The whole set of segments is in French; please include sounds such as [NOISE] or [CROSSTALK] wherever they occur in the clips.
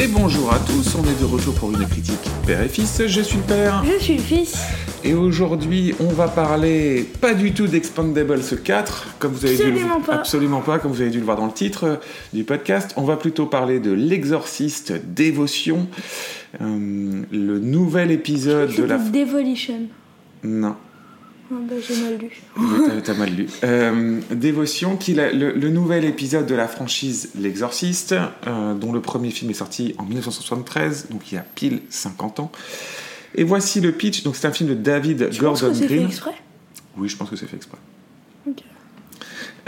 Et bonjour à tous, on est de retour pour une critique père et fils. Je suis le père. Je suis le fils. Et aujourd'hui, on va parler pas du tout d'Expandables 4, comme vous avez dû le... Absolument pas. absolument pas, comme vous avez dû le voir dans le titre euh, du podcast. On va plutôt parler de L'Exorciste Dévotion, euh, le nouvel épisode de la. Devolution. Non. Ah bah, j'ai mal lu. Oui, t'as- mal lu. Euh, Dévotion, qui est le, le nouvel épisode de la franchise L'Exorciste, euh, dont le premier film est sorti en 1973, donc il y a pile 50 ans. Et voici le pitch. Donc c'est un film de David Tu penses Gordon que c'est fait Green. exprès? Oui, je pense que c'est fait exprès. Ok.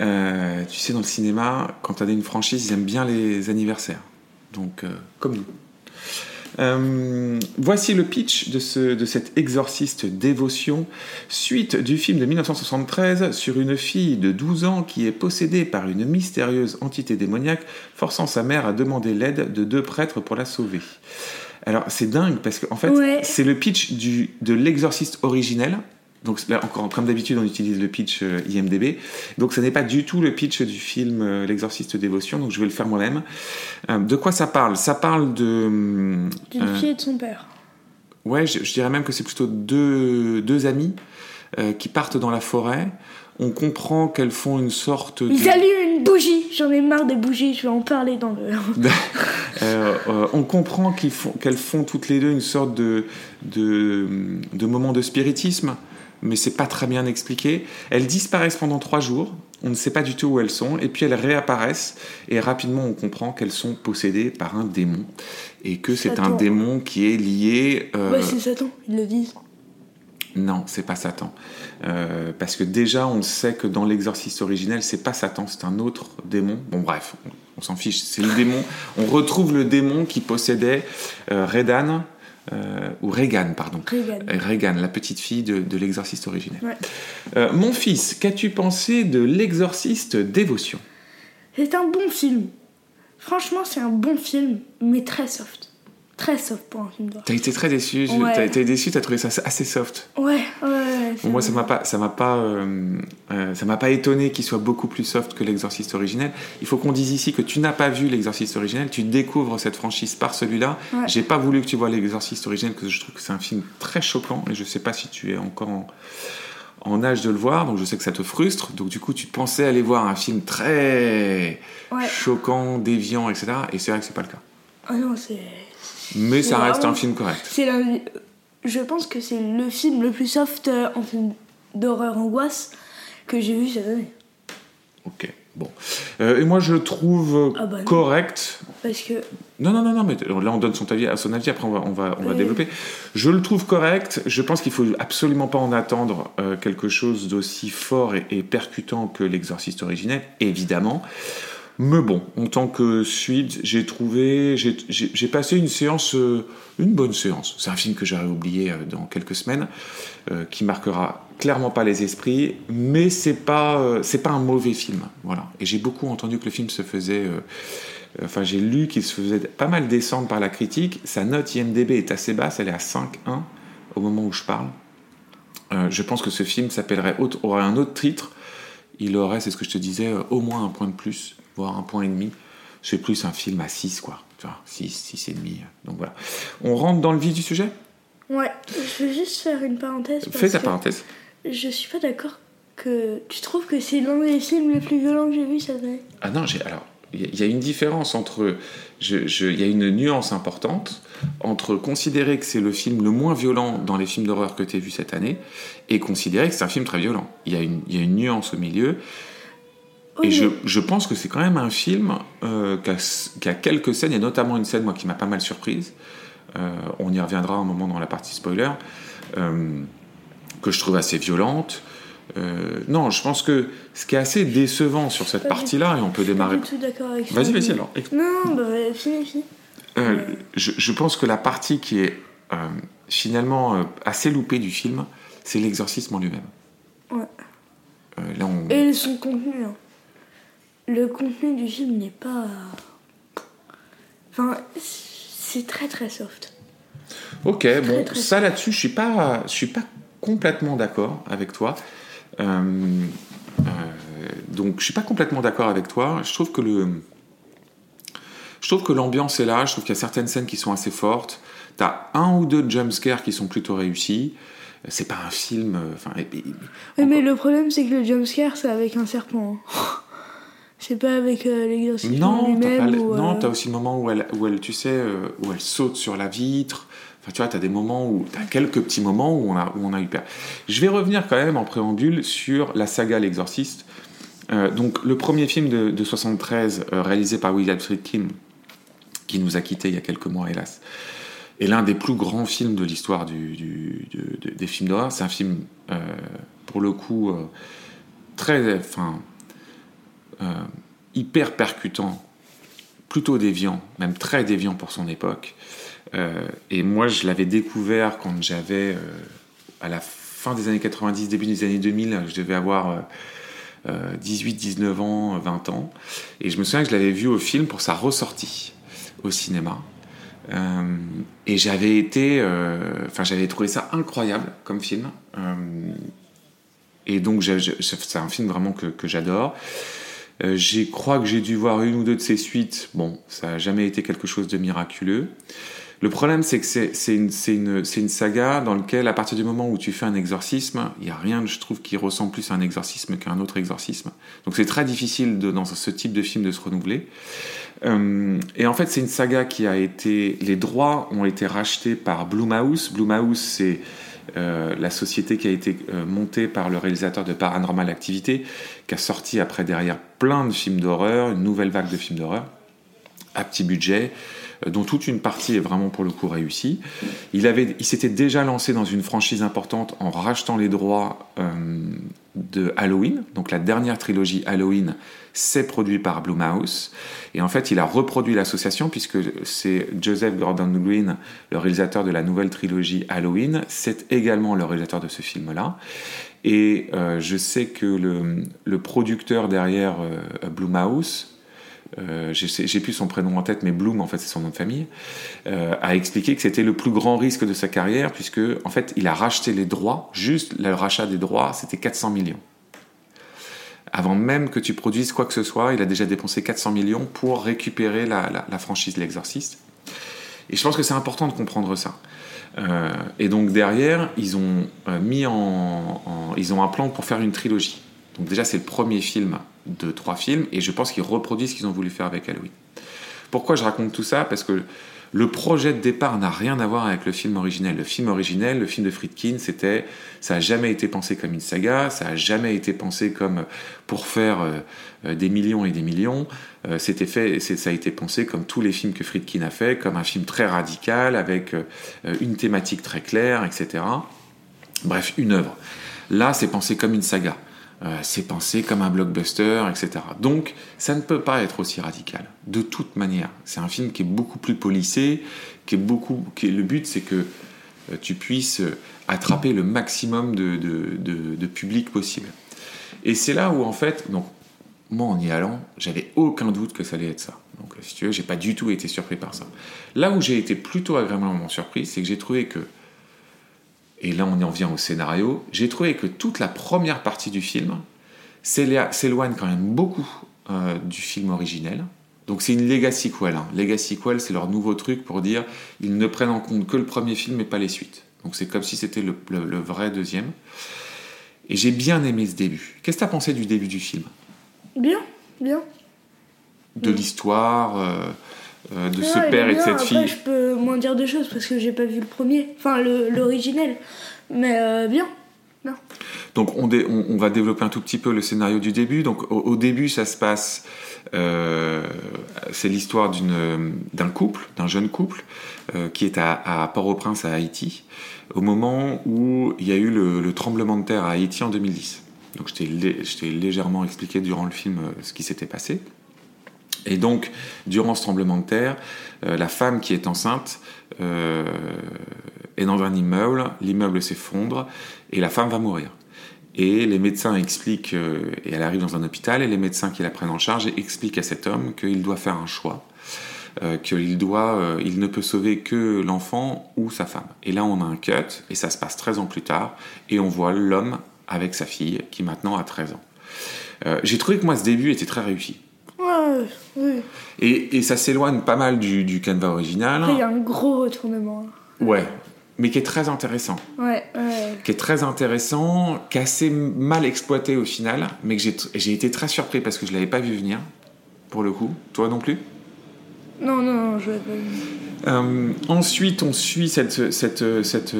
Euh, tu sais, dans le cinéma, quand tu as une franchise, ils aiment bien les anniversaires. Donc, comme nous. Euh, voici le pitch de, ce, de cet exorciste dévotion, suite du film de 1973 sur une fille de 12 ans qui est possédée par une mystérieuse entité démoniaque, forçant sa mère à demander l'aide de deux prêtres pour la sauver. Alors, c'est dingue parce qu'en fait, Ouais. c'est le pitch du, de l'exorciste originel. Donc, là, encore, comme d'habitude, on utilise le pitch euh, IMDB. Donc, ce n'est pas du tout le pitch du film euh, L'exorciste dévotion. Donc, je vais le faire moi-même. Euh, de quoi ça parle? Ça parle de. hum, D'une euh, fille et de son père. Ouais, je, je dirais même que c'est plutôt deux, deux amis euh, qui partent dans la forêt. On comprend qu'elles font une sorte de... Ils allument une bougie. J'en ai marre des bougies. Je vais en parler dans le. [LAUGHS] Euh, euh, on comprend qu'ils font- qu'elles font toutes les deux une sorte de, de, de moment de spiritisme, mais c'est pas très bien expliqué. Elles disparaissent pendant trois jours, on ne sait pas du tout où elles sont, et puis elles réapparaissent, et rapidement on comprend qu'elles sont possédées par un démon, et que c'est un démon qui est lié... euh, Ouais, c'est Satan. Ils le disent. non, c'est pas Satan. Euh, parce que déjà, on sait que dans l'exorciste originel, c'est pas Satan, c'est un autre démon. Bon, bref, on, on s'en fiche, c'est le démon. On retrouve le démon qui possédait euh, Redan, euh, ou Regan, pardon. Euh, Regan, la petite fille de, de l'exorciste originel. Ouais. Euh, mon fils, qu'as-tu pensé de l'exorciste Dévotion? C'est un bon film. Franchement, c'est un bon film, mais très soft. Très soft pour un film d'horreur. T'as été très déçu, Ouais. t'as été déçu, t'as trouvé ça assez soft. Ouais, ouais, ouais. c'est Bon, moi, ça m'a pas, ça m'a pas, euh, euh, ça m'a pas étonné qu'il soit beaucoup plus soft que l'exorciste originel. Il faut qu'on dise ici que tu n'as pas vu l'exorciste originel, tu découvres cette franchise par celui-là. Ouais. J'ai pas voulu que tu vois l'exorciste originel parce que je trouve que c'est un film très choquant et je sais pas si tu es encore en, en âge de le voir, donc je sais que ça te frustre. Donc du coup, tu pensais aller voir un film très Ouais. choquant, déviant, etc. Et c'est vrai que c'est pas le cas. Ah non, c'est. Mais ça reste un film correct. C'est. Je pense que c'est le film le plus soft euh, en film d'horreur angoisse que j'ai vu cette année. Ok. Bon. Euh, et moi, je le trouve Ah bah non. correct. Parce que. Non, non, non, non, mais là on donne son avis, à son avis, après on va, on va, on va Oui. développer. Je le trouve correct, je pense qu'il faut absolument pas en attendre euh, quelque chose d'aussi fort et, et percutant que l'exorciste originel, évidemment. Mais bon, en tant que suite, j'ai trouvé, j'ai- passé une séance, euh, une bonne séance. C'est un film que j'aurais oublié euh, dans quelques semaines, euh, qui marquera clairement pas les esprits, mais c'est pas, pas un mauvais film, voilà. Et j'ai beaucoup entendu que le film se faisait Enfin, j'ai lu qu'il se faisait pas mal descendre par la critique. Sa note IMDB est assez basse, elle est à 5.1 au moment où je parle. Je pense que ce film s'appellerait aurait un autre titre. Il aurait, c'est ce que je te disais, au moins un point de plus, voire un point et demi. C'est plus un film à 6, quoi. Tu vois, 6, 6 et demi. Donc voilà. On rentre dans le vif du sujet? Ouais, je veux juste faire une parenthèse. Fais ta parenthèse. Je suis pas d'accord que. Tu trouves que c'est l'un des films les plus violents que j'ai vu cette année Ah non, j'ai alors il y a- il y a une différence entre je- je- il y a une nuance importante entre considérer que c'est le film le moins violent dans les films d'horreur que tu as vu cette année et considérer que c'est un film très violent. Il y a une, il y a une nuance au milieu Oui, et je, je pense que c'est quand même un film euh, qui, a, qui a quelques scènes, et notamment une scène moi qui m'a pas mal surprise. Euh, on y reviendra un moment dans la partie spoiler, euh, que je trouve assez violente. Non, je pense que ce qui est assez décevant sur cette partie-là, et on peut Je suis pas démarrer. du tout d'accord avec. Vas-y, vas-y alors. Non, bah, fini, fini. Je, je pense que la partie qui est finalement assez loupée du film, c'est l'exorcisme en lui-même. Ouais. Là, on... Et son contenu. hein. Le contenu du film n'est pas. Enfin, c'est très très soft. Ok, bon, très ça là-dessus, je suis pas, je suis pas complètement d'accord avec toi. Euh, euh, donc, je suis pas complètement d'accord avec toi. Je trouve que le, je trouve que l'ambiance est là, je trouve qu'il y a certaines scènes qui sont assez fortes. T'as un ou deux jumpscares qui sont plutôt réussis. C'est pas un film. euh, Enfin, Oui, mais le problème, c'est que le jumpscare, c'est avec un serpent. hein. [LAUGHS] C'est pas avec euh, l'exorcisme Non, pas lui-même. le- ou, non, euh, t'as aussi le moment où elle, où elle, tu sais, euh, où elle saute sur la vitre. Enfin, tu vois, t'as des moments où, t'as quelques petits moments où on a, où on a eu peur. Je vais revenir quand même en préambule sur la saga L'Exorciste. Euh, donc, le premier film de, de 73, euh, réalisé par William Friedkin, qui nous a quittés il y a quelques mois, hélas, est l'un des plus grands films de l'histoire du, du- de- de- des films d'horreur. C'est un film, euh, pour le coup, très, enfin, hyper percutant, plutôt déviant, même très déviant pour son époque. Euh, et moi, je l'avais découvert quand j'avais, euh, à la fin des années 90, début des années 2000, je devais avoir euh, euh, 18, 19 ans, 20 ans. Et je me souviens que je l'avais vu au film pour sa ressortie au cinéma. Euh, et j'avais été, euh, enfin, j'avais trouvé ça incroyable comme film. Euh, et donc, c'est un film vraiment que j'adore. Euh, je crois que j'ai dû voir une ou deux de ses suites. Bon, ça n'a jamais été quelque chose de miraculeux. Le problème, c'est que c'est une, une, une saga dans laquelle, à partir du moment où tu fais un exorcisme, il n'y a rien, je trouve, qui ressemble plus à un exorcisme qu'à un autre exorcisme. Donc c'est très difficile dans ce type de film de se renouveler. Euh, et en fait, c'est une saga qui a été. Les droits ont été rachetés par Blumhouse. Blumhouse, c'est euh, la société qui a été euh, montée par le réalisateur de Paranormal Activity, qui a sorti après derrière plein de films d'horreur, une nouvelle vague de films d'horreur, à petit budget, euh, dont toute une partie est vraiment pour le coup réussie. Il, avait, il s'était déjà lancé dans une franchise importante en rachetant les droits de Halloween. Donc la dernière trilogie Halloween, c'est produit par Blumhouse. Et en fait, il a reproduit l'association puisque c'est Joseph Gordon-Green, le réalisateur de la nouvelle trilogie Halloween, c'est également le réalisateur de ce film-là. Et euh, je sais que le, producteur derrière euh, Blumhouse, euh, j'ai plus son prénom en tête, mais Bloom, en fait, c'est son nom de famille, euh, a expliqué que c'était le plus grand risque de sa carrière, puisque, en fait, il a racheté les droits, juste le rachat des droits, c'était 400 millions. Avant même que tu produises quoi que ce soit, il a déjà dépensé 400 millions pour récupérer la, franchise de l'exorciste. Et je pense que c'est important de comprendre ça. Euh, et donc derrière, ils ont mis en- ils ont un plan pour faire une trilogie. Donc déjà, c'est le premier film de trois films, et je pense qu'ils reproduisent ce qu'ils ont voulu faire avec Halloween. Pourquoi je raconte tout ça? Parce que le projet de départ n'a rien à voir avec le film originel. Le film originel, le film de Friedkin, c'était, ça a jamais été pensé comme une saga, ça a jamais été pensé comme pour faire euh, euh, des millions et des millions. Euh, c'était fait, ça a été pensé comme tous les films que Friedkin a fait, comme un film très radical avec une thématique très claire, etc. Bref, une œuvre. Là, c'est pensé comme une saga. Euh, c'est pensé comme un blockbuster, etc. Donc, ça ne peut pas être aussi radical. De toute manière, c'est un film qui est beaucoup plus polissé, qui est beaucoup. Qui est- le but, c'est que euh, tu puisses euh, attraper le maximum de, de- de- de public possible. Et c'est là où, en fait, donc, moi, en y allant, j'avais aucun doute que ça allait être ça. Donc, si tu veux, j'ai pas du tout été surpris par ça. Là où j'ai été plutôt agréablement surpris, c'est que j'ai trouvé que et là on en vient au scénario, j'ai trouvé que toute la première partie du film s'éloigne quand même beaucoup euh, du film originel. Donc c'est une legacy sequel. Hein. Legacy sequel, c'est leur nouveau truc pour dire ils ne prennent en compte que le premier film et pas les suites. Donc c'est comme si c'était le, le- le vrai deuxième. Et j'ai bien aimé ce début. Qu'est-ce que tu as pensé du début du film? Bien, bien. De l'histoire, euh, euh, de ce père et de cette Après, fille je peux moins dire de choses parce que j'ai pas vu le premier, enfin l'originel. Mais euh, bien. Donc on, dé- on- on va développer un tout petit peu le scénario du début. Donc au, au début, ça se passe, euh, c'est l'histoire d'un couple, d'un jeune couple qui est à, à Port-au-Prince à Haïti, au moment où il y a eu le, le tremblement de terre à Haïti en 2010. Donc je t'ai légèrement expliqué durant le film ce qui s'était passé. Et donc, durant ce tremblement de terre, euh, la femme qui est enceinte euh, est dans un immeuble, l'immeuble s'effondre et la femme va mourir. Et les médecins expliquent, euh, et elle arrive dans un hôpital, et les médecins qui la prennent en charge expliquent à cet homme qu'il doit faire un choix, qu'il doit, il ne peut sauver que l'enfant ou sa femme. Et là, on a un cut, et ça se passe 13 ans plus tard, et on voit l'homme avec sa fille, qui maintenant a 13 ans. J'ai trouvé que moi, ce début était très réussi. Ouais, Ouais, oui. Et, et ça s'éloigne pas mal du, du canevas original. Après, il y a un gros retournement. Ouais, mais qui est très intéressant. Ouais, ouais. Qui est très intéressant, qui est assez mal exploité au final, mais que j'ai j'ai été très surpris parce que je l'avais pas vu venir, pour le coup. Toi non plus? Non, non, non, je vais pas. Euh, ensuite, on suit cette, cette, cette,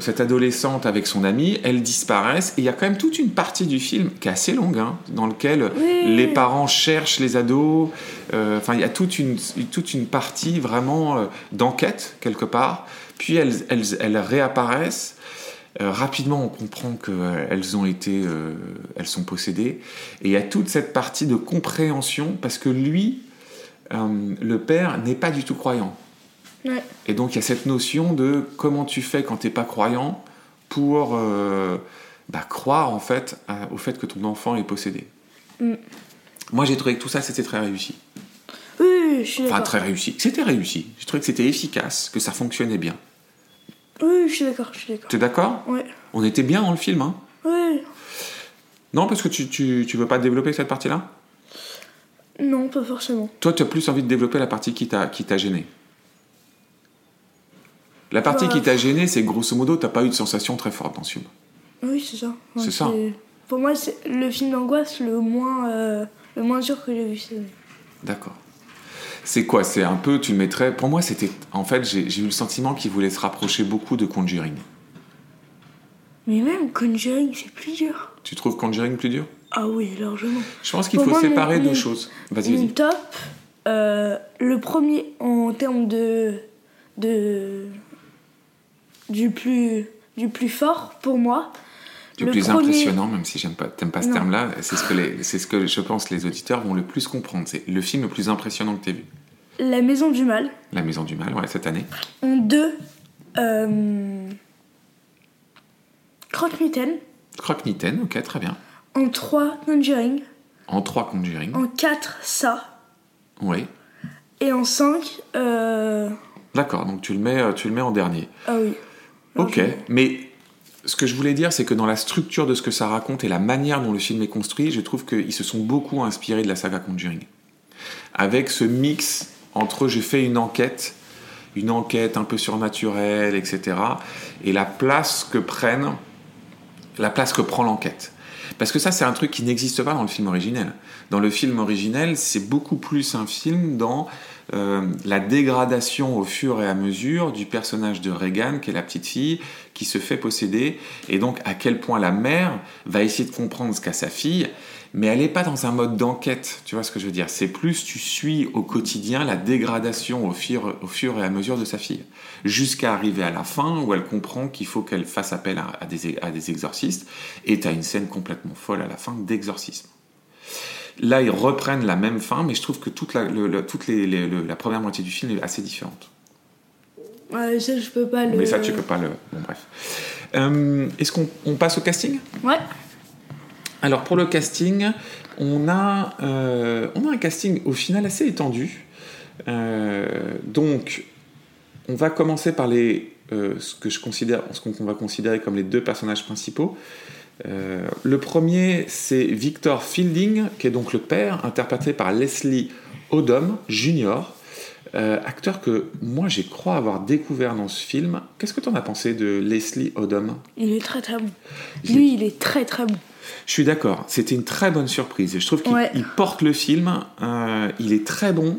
cette adolescente avec son amie. Elles disparaissent. Et il y a quand même toute une partie du film qui est assez longue, hein, dans lequel Oui. les parents cherchent les ados. Euh, Enfin, il y a toute une, toute une partie vraiment euh, d'enquête, quelque part. Puis elles, elles, elles réapparaissent. Euh, rapidement, on comprend qu'elles ont été, elles sont possédées. Et il y a toute cette partie de compréhension parce que lui, euh, le père, n'est pas du tout croyant. Ouais. Et donc il y a cette notion de comment tu fais quand t'es pas croyant pour euh, bah, croire en fait à- au fait que ton enfant est possédé. Mm. Moi j'ai trouvé que tout ça c'était très réussi. Oui, oui, je suis Enfin très réussi. C'était réussi. J'ai trouvé que c'était efficace, que ça fonctionnait bien. Oui, je suis d'accord, je suis d'accord. T'es d'accord? Ouais. On était bien dans le film, hein? Oui. Non parce que tu, tu, tu veux pas développer cette partie-là? Non, pas forcément. Toi tu as plus envie de développer la partie qui t'a gêné. La partie Bah. qui t'a gêné, c'est grosso modo, t'as pas eu de sensation très forte dans ce film. Oui, c'est ça. Ouais, C'est ça. Pour moi, c'est le film d'angoisse le moins, euh, le moins dur que j'ai vu. D'accord. C'est quoi? C'est un peu, tu le mettrais. Pour moi, c'était. En fait, j'ai eu le sentiment qu'il voulait se rapprocher beaucoup de Conjuring. Mais même Conjuring, c'est plus dur. Tu trouves Conjuring plus dur? Ah oui, largement. Je pense qu'il faut moi, séparer mon- deux choses. Vas-y, vas-y. top, euh, le premier en termes de, de du plus du plus fort pour moi. Du le plus premier- impressionnant, même si j'aime pas, t'aimes pas ce Non. terme-là, c'est ce que les- c'est ce que je pense les auditeurs vont le plus comprendre. C'est le film le plus impressionnant que tu vu. La Maison du Mal. La Maison du Mal, ouais, cette année. En deux, euh, Croque-Mitaine. Croque-Mitaine, ok, très bien. En trois, Conjuring. En trois Conjuring, En quatre, ça. oui. Et en cinq, euh... D'accord, donc tu le mets, euh, tu le mets en dernier. ah oui. Ok, Largement. mais ce que je voulais dire, c'est que dans la structure de ce que ça raconte et la manière dont le film est construit, je trouve qu'ils se sont beaucoup inspirés de la saga Conjuring. Avec ce mix entre j'ai fait une enquête, une enquête un peu surnaturelle, etc., et la place que prennent, la place que prend l'enquête. Parce que ça, c'est un truc qui n'existe pas dans le film originel. Dans le film originel, c'est beaucoup plus un film dans euh, la dégradation au fur et à mesure du personnage de Regan, qui est la petite fille, qui se fait posséder, et donc à quel point la mère va essayer de comprendre ce qu'a sa fille, mais elle n'est pas dans un mode d'enquête, tu vois ce que je veux dire C'est plus tu suis au quotidien la dégradation au fur, au fur et à mesure de sa fille, jusqu'à arriver à la fin où elle comprend qu'il faut qu'elle fasse appel à, à des, à des exorcistes, et tu as une scène complètement folle à la fin d'exorcisme. Là, ils reprennent la même fin, mais je trouve que toute la, le- le- toute les- les- le- la première moitié du film est assez différente. Ouais, ça, je peux pas le. Mais ça, tu peux pas le. Bon, bref. Euh, Est-ce qu'on on passe au casting? Ouais. Alors, pour le casting, on a, euh, on a un casting au final assez étendu. Euh, donc, on va commencer par les, euh, ce que je considère, ce qu'on va considérer comme les deux personnages principaux. Le premier, c'est Victor Fielding, qui est donc le père, interprété par Leslie Odom Jr., acteur que moi j'ai crois avoir découvert dans ce film. Qu'est-ce que tu en as pensé de Leslie Odom? Il est très très bon. Lui, il est très très bon. Je suis d'accord, c'était une très bonne surprise. Je trouve qu'il Ouais. porte le film, euh, il est très bon.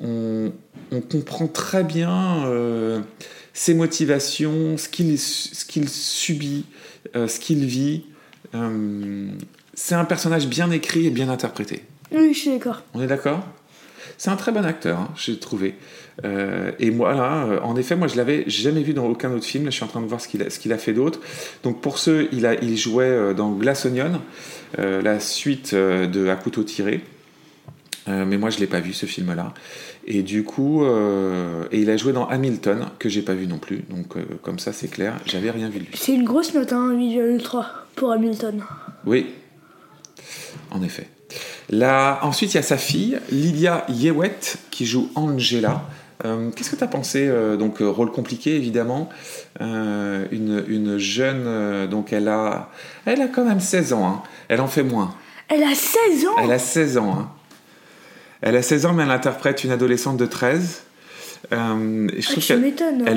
On, on comprend très bien euh, ses motivations, ce qu'il subit, euh, ce qu'il vit. C'est un personnage bien écrit et bien interprété. Oui, je suis d'accord. On est d'accord? C'est un très bon acteur, hein, j'ai trouvé. Euh, et moi, là, euh, en effet, moi, je l'avais jamais vu dans aucun autre film. Là, je suis en train de voir ce qu'il a, fait d'autre. Donc, pour ceux, il, a, il jouait euh, dans Glass Onion, euh, la suite de À couteau tiré. Euh, mais moi, je l'ai pas vu ce film-là. Et du coup, euh, et il a joué dans Hamilton, que j'ai pas vu non plus. Donc, euh, comme ça, c'est clair, j'avais rien vu de lui. C'est une grosse note, hein, 8,3 pour Hamilton. Oui, en effet. Là, ensuite, il y a sa fille, Lydia Yewet, qui joue Angela. Euh, Qu'est-ce que tu as pensé euh, Donc, euh, rôle compliqué, évidemment. Euh, une, une jeune, donc elle a, elle a quand même 16 ans. hein. Elle en fait moins. Elle a 16 ans? Elle a 16 ans. hein. Elle a 16 ans, mais elle interprète une adolescente de 13. Euh, je Ah, trouve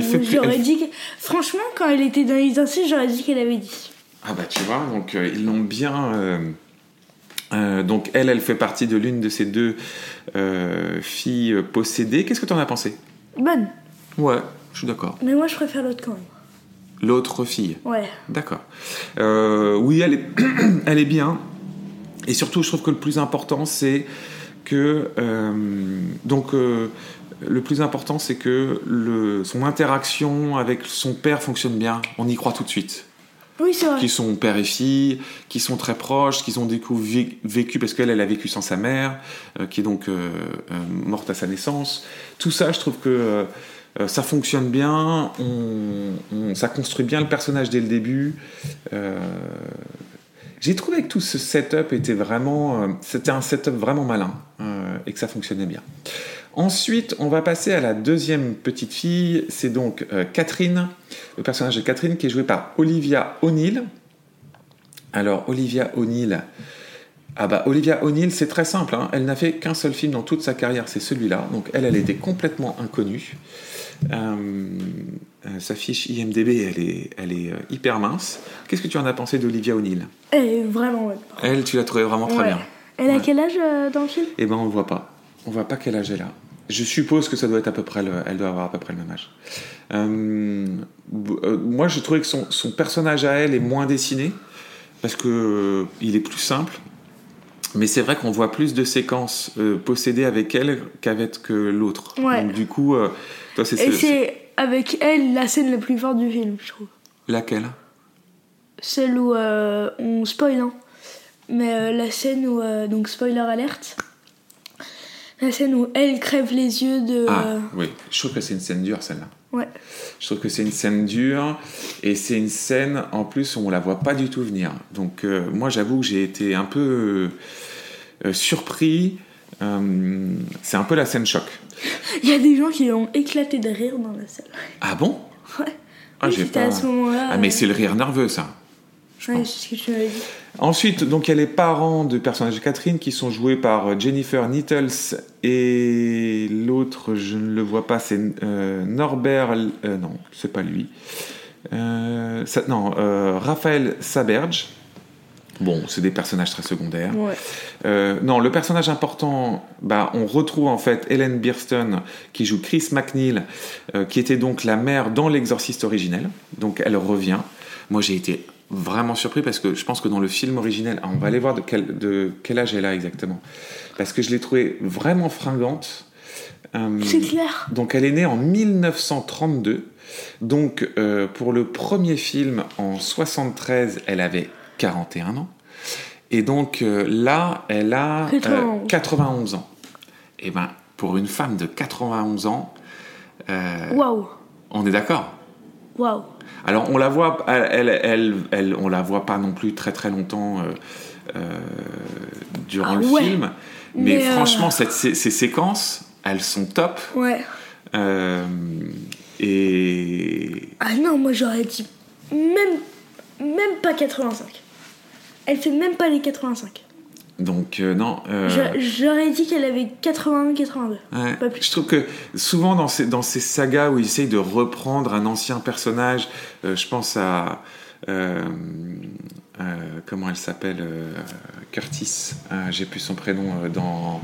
fait plus- J'aurais elle- dit que... Franchement, quand elle était dans les insectes, j'aurais dit qu'elle avait dit. Ah bah tu vois, donc ils l'ont bien... euh, donc elle, elle fait partie de l'une de ces deux euh, filles possédées. Qu'est-ce que tu en as pensé? Bonne. Ouais, je suis d'accord. Mais moi, je préfère l'autre quand même. L'autre fille, Ouais. d'accord. Euh, oui, elle est, [COUGHS] elle est bien. Et surtout, je trouve que le plus important, c'est que... donc, le plus important, c'est que le, son interaction avec son père fonctionne bien. On y croit tout de suite. Oui, c'est vrai. qui sont père et fille, qui sont très proches, qui ont vé- vécu, parce qu'elle, elle a vécu sans sa mère, euh, qui est donc euh, euh, morte à sa naissance. Tout ça, je trouve que ça fonctionne bien, ça construit bien le personnage dès le début. J'ai trouvé que tout ce setup était vraiment, c'était un setup vraiment malin et que ça fonctionnait bien. Ensuite, on va passer à la deuxième petite fille, c'est donc euh, Catherine, le personnage de Catherine qui est joué par Olivia O'Neill. Alors, Olivia O'Neill, ah bah Olivia O'Neill, c'est très simple, hein. elle n'a fait qu'un seul film dans toute sa carrière, c'est celui-là, donc elle, elle était complètement inconnue. Euh, euh, sa fiche IMDB, elle est, elle est hyper mince. Qu'est-ce que tu en as pensé d'Olivia O'Neill? Elle est vraiment bonne. Elle, tu l'as trouvée vraiment très Ouais. bien. Elle a Ouais. quel âge euh, dans le film? Eh ben, on ne voit pas. On voit pas quel âge elle a. Je suppose que ça doit être à peu près le, elle doit avoir à peu près le même âge. Euh, euh, moi, je trouvais que son, son personnage à elle est moins dessiné parce que euh, il est plus simple. Mais c'est vrai qu'on voit plus de séquences possédées avec elle qu'avec que l'autre. Ouais. Donc du coup, toi, c'est Et ce- c'est avec elle la scène la plus forte du film, je trouve. laquelle? Celle où on spoil, hein. Mais la scène où. donc, spoiler alerte. La scène où elle crève les yeux de. Ah oui, je trouve que c'est une scène dure celle-là. Ouais. Je trouve que c'est une scène dure et c'est une scène en plus où on la voit pas du tout venir. Donc euh, moi j'avoue que j'ai été un peu euh, surpris. Euh, c'est un peu la scène choc. [LAUGHS] Il y a des gens qui ont éclaté de rire dans la salle. Ah bon? Ouais. Ah oui, j'ai pas. à ce moment-là. Ah mais c'est le rire nerveux ça. Je Ouais, c'est ce que tu m'avais dit. Ensuite, donc, il y a les parents de personnages de Catherine qui sont joués par euh, Jennifer Nettles et l'autre, je ne le vois pas, c'est euh, Norbert. euh, non, c'est pas lui. Euh, ça- non, Raphaël Saberge. Bon, c'est des personnages très secondaires. Ouais. Non, le personnage important, bah, on retrouve en fait Helen Birston qui joue Chris McNeil, qui était donc la mère dans l'exorciste originel. Donc elle revient. Moi j'ai été vraiment surpris parce que je pense que dans le film originel, ah, on va aller voir de quel, de quel âge elle a exactement. Parce que je l'ai trouvée vraiment fringante. Euh, C'est clair. donc elle est née en 1932. Donc euh, pour le premier film en 73, elle avait 41 ans. Et donc euh, là, elle a euh, 91. 91 ans. Et ben pour une femme de 91 ans, Waouh. on est d'accord? Waouh. Alors on la voit, elle, elle, on la voit pas non plus très très longtemps euh, euh, durant Ah le ouais. film, mais, Mais, euh, franchement cette- ces, ces séquences, elles sont top. Ouais. Et Ah non, moi j'aurais dit même, même pas 85. Elle fait même pas les 85. Donc euh, non. euh, J'aurais dit qu'elle avait 81, 82. ouais. pas plus. Je trouve que souvent dans ces, dans ces sagas où ils essayent de reprendre un ancien personnage, euh, je pense à comment elle s'appelle Curtis. Euh, J'ai plus son prénom dans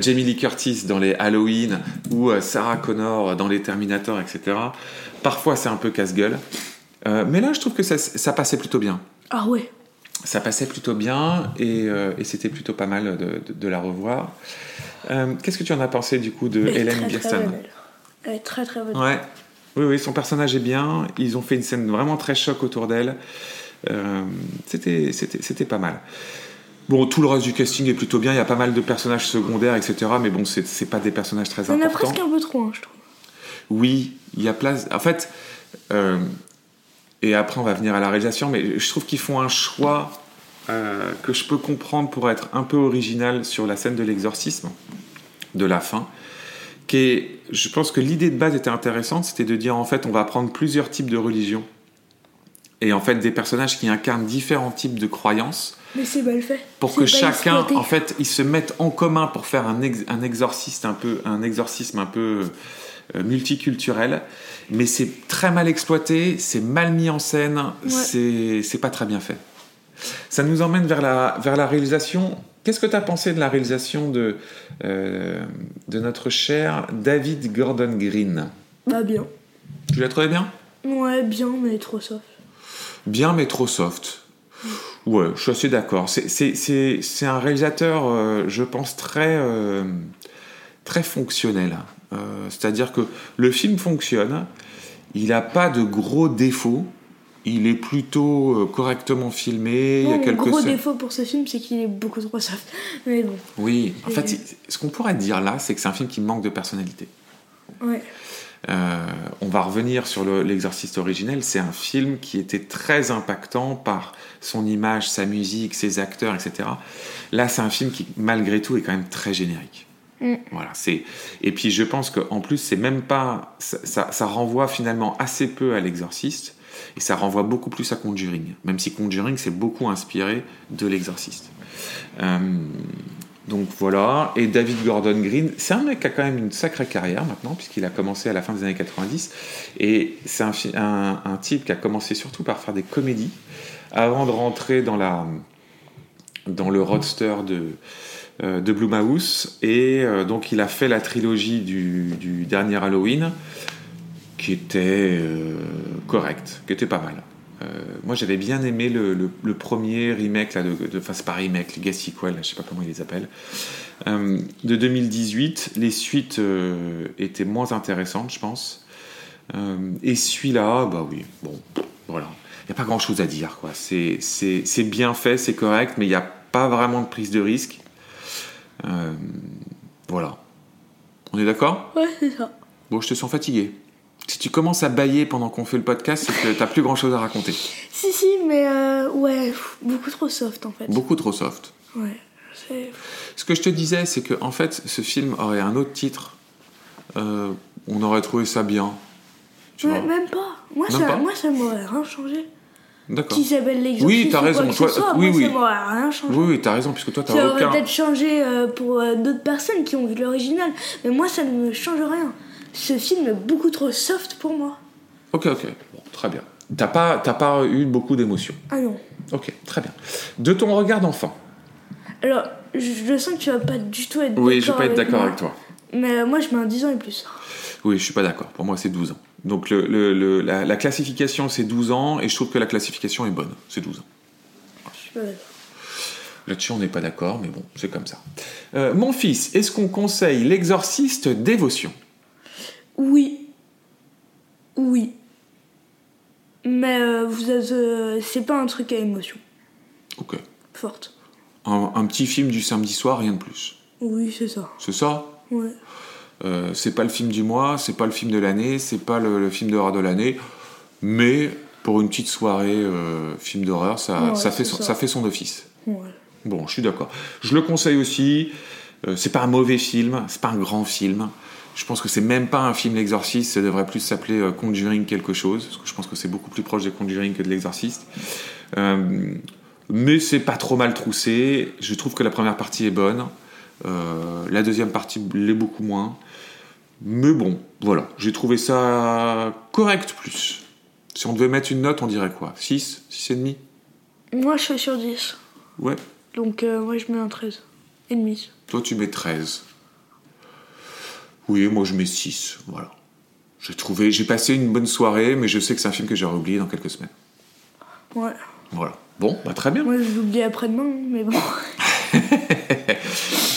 Jamie Lee Curtis dans les Halloween ou Sarah Connor dans les Terminator, etc. Parfois c'est un peu casse-gueule, mais là je trouve que ça, ça passait plutôt bien. Ah ouais. Ça passait plutôt bien et, euh, et c'était plutôt pas mal de, de- de la revoir. Euh, Qu'est-ce que tu en as pensé du coup de Elle Hélène très, très Birsten elle. Elle est très très bonne. Ouais, oui, oui, son personnage est bien. Ils ont fait une scène vraiment très choc autour d'elle. Euh, c'était, pas mal. Bon, tout le reste du casting est plutôt bien. Il y a pas mal de personnages secondaires, etc. Mais bon, c'est, pas des personnages très Il y en a importants. presque un peu trop, hein, je trouve. Oui, il y a place. En fait, euh, et après on va venir à la réalisation, mais je trouve qu'ils font un choix euh, que je peux comprendre pour être un peu original sur la scène de l'exorcisme, de la fin. Qui est, je pense que l'idée de base était intéressante, c'était de dire en fait on va prendre plusieurs types de religions et en fait des personnages qui incarnent différents types de croyances Mais c'est mal fait. pour que chacun, exploité. en fait, ils se mettent en commun pour faire un, ex- un exorciste un peu, un exorcisme un peu multiculturel. Mais c'est très mal exploité, c'est mal mis en scène, c'est c'est pas très bien fait. Ça nous emmène vers la, vers la réalisation. Qu'est-ce que tu as pensé de la réalisation de, euh, de notre cher David Gordon Green? Bah bien. Tu l'as trouvé bien? Ouais, bien, mais trop soft. Bien, mais trop soft. Ouais, je suis assez d'accord. C'est- un réalisateur, euh, je pense, très, euh, très fonctionnel. Euh, C'est-à-dire que le film fonctionne, il n'a pas de gros défauts, il est plutôt euh, correctement filmé. il y a quelques gros scènes- défaut pour ce film, c'est qu'il est beaucoup trop soft. [LAUGHS] Mais bon, Oui, en Et- fait, ce qu'on pourrait dire là, c'est que c'est un film qui manque de personnalité. ouais. Euh, on va revenir sur le- l'exorciste originel. C'est un film qui était très impactant par son image, sa musique, ses acteurs, etc. Là, c'est un film qui, malgré tout, est quand même très générique. Mm. Voilà, c'est et puis je pense qu'en plus c'est même pas ça, ça- renvoie finalement assez peu à l'exorciste et ça renvoie beaucoup plus à Conjuring, même si Conjuring s'est beaucoup inspiré de l'exorciste. Euh, donc voilà, et David Gordon Green, c'est un mec qui a quand même une sacrée carrière maintenant, puisqu'il a commencé à la fin des années 90, et c'est un, un, type qui a commencé surtout par faire des comédies, avant de rentrer dans, la, dans le roadster de, de Blumhouse, et euh, donc il a fait la trilogie du, dernier Halloween, qui était euh, correcte, qui était pas mal. Euh, moi, j'avais bien aimé le, premier remake, là, de, de, enfin, c'est pas remake, les gars sequel, là, je sais pas comment ils les appellent, euh, de 2018. Les suites euh, étaient moins intéressantes, je pense. Euh, et celui-là, bah oui, bon, voilà. Il n'y a pas grand-chose à dire, quoi. C'est bien fait, c'est correct, mais il n'y a pas vraiment de prise de risque. Euh, voilà. On est d'accord? Ouais, c'est ça. Bon, je te sens fatigué. Si tu commences à bailler pendant qu'on fait le podcast, c'est que t'as plus grand-chose à raconter. [LAUGHS] Si, si, mais euh, ouais, beaucoup trop soft en fait. Beaucoup trop soft. Ouais. Ce que je te disais, c'est que en fait, ce film aurait un autre titre. Euh, on aurait trouvé ça bien. Tu Ouais, vois même pas. Moi, Même ça, pas moi, ça m'aurait rien changé. D'accord. Qui s'appelle l'exorciste Oui, t'as raison, toi- soit, oui, oui. ça rien changé. Oui, oui, t'as raison, puisque toi, t'as Ça aurait peut-être changé euh, pour euh, d'autres personnes qui ont vu l'original, mais moi ça ne me change rien. Ce film est beaucoup trop soft pour moi. Ok, ok. Bon, très bien. T'as pas, t'as pas eu beaucoup d'émotions. Ah non. Ok, très bien. De ton regard d'enfant. Alors, je, je sens que tu vas pas du tout être Oui, je vais d'accord pas être d'accord avec toi. Mais euh, moi je mets un 10 ans et plus. Oui, je suis pas d'accord. Pour moi, c'est 12 ans. Donc, le, le- le- la, la classification, c'est 12 ans, et je trouve que la classification est bonne. C'est 12 ans. Je suis pas d'accord. Là-dessus, on n'est pas d'accord, mais bon, c'est comme ça. Euh, mon fils, est-ce qu'on conseille l'exorciste dévotion? Oui. Oui. Mais euh, vous êtes, euh, c'est pas un truc à émotion Ok. forte. Un, un petit film du samedi soir, rien de plus. Oui, c'est ça. C'est ça? Ouais. Euh, C'est pas le film du mois, c'est pas le film de l'année, c'est pas le, le film d'horreur de l'année, mais pour une petite soirée euh, film d'horreur, ça, Ouais, ça, fait son, ça. ça fait son office. Ouais. Bon, je suis d'accord. Je le conseille aussi. Euh, c'est pas un mauvais film, c'est pas un grand film. Je pense que c'est même pas un film l'exorciste, ça devrait plus s'appeler euh, Conjuring quelque chose, parce que je pense que c'est beaucoup plus proche de Conjuring que de l'exorciste. Mais c'est pas trop mal troussé. Je trouve que la première partie est bonne. Euh, la deuxième partie l'est beaucoup moins. Mais bon, voilà. J'ai trouvé ça correct plus. Si on devait mettre une note, on dirait quoi? 6 6,5 Moi je suis sur 10. Ouais. Donc euh, moi je mets un 13. Et demi. Toi, tu mets 13. Oui, moi, je mets 6. Voilà. J'ai trouvé, j'ai passé une bonne soirée, mais je sais que c'est un film que j'aurais oublié dans quelques semaines. Ouais. Voilà. Bon, bah, très bien. Moi je l'oublie après-demain, mais bon. [LAUGHS]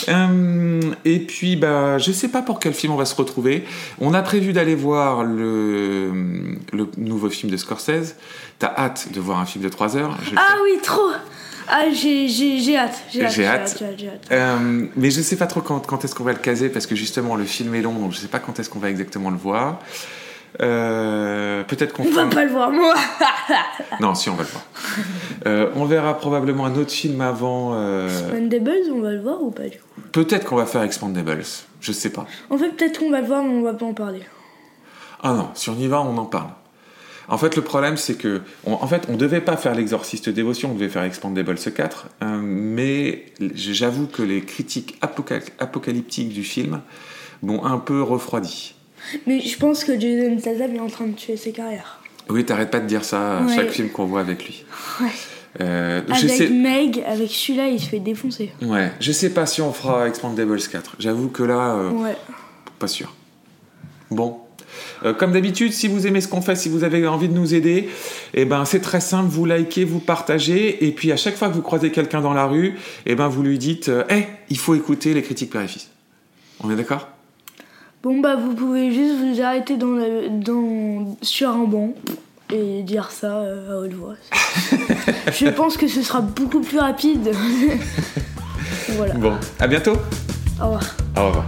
Euh, et puis, bah, je sais pas pour quel film on va se retrouver. On a prévu d'aller voir le, le nouveau film de Scorsese. T'as hâte de voir un film de 3 heures. Je- Ah oui, trop Ah, j'ai, hâte. J'ai hâte. J'ai hâte. hâte. Hâte. Euh, mais je sais pas trop quand, quand est-ce qu'on va le caser parce que justement le film est long donc je sais pas quand est-ce qu'on va exactement le voir. Euh, peut-être qu'on On va pas le voir, moi [LAUGHS] Non, si, on va le voir. Euh, on verra probablement un autre film avant. euh, Mandables, on va le voir ou pas du coup Peut-être qu'on va faire Expandables. Je sais pas. En fait, peut-être qu'on va le voir, mais on va pas en parler. Ah non, si on y va, on en parle. En fait, le problème, c'est que, on- en fait, on devait pas faire l'exorciste dévotion, on devait faire Expandables 4, euh, mais j'avoue que les critiques apoca- apocalyptiques du film m'ont un peu refroidi. Mais je pense que Jason Statham est en train de tuer ses carrières. Oui, t'arrêtes pas de dire ça à Ouais. chaque film qu'on voit avec lui. Ouais. Euh, Avec sais, Meg, avec celui-là, il se fait défoncer. ouais, je sais pas si on fera Expandables 4. J'avoue que là, euh, Ouais. pas sûr. Bon. Euh, comme d'habitude, si vous aimez ce qu'on fait, si vous avez envie de nous aider, eh ben, c'est très simple, vous likez, vous partagez, et puis à chaque fois que vous croisez quelqu'un dans la rue, eh ben, vous lui dites euh, Hey, il faut écouter les critiques père et fils. On est d'accord? Bon bah vous pouvez juste vous arrêter dans dans, sur un banc et dire ça euh, à haute voix. [LAUGHS] je pense que ce sera beaucoup plus rapide. [LAUGHS] voilà. Bon, à bientôt Au revoir. Au revoir.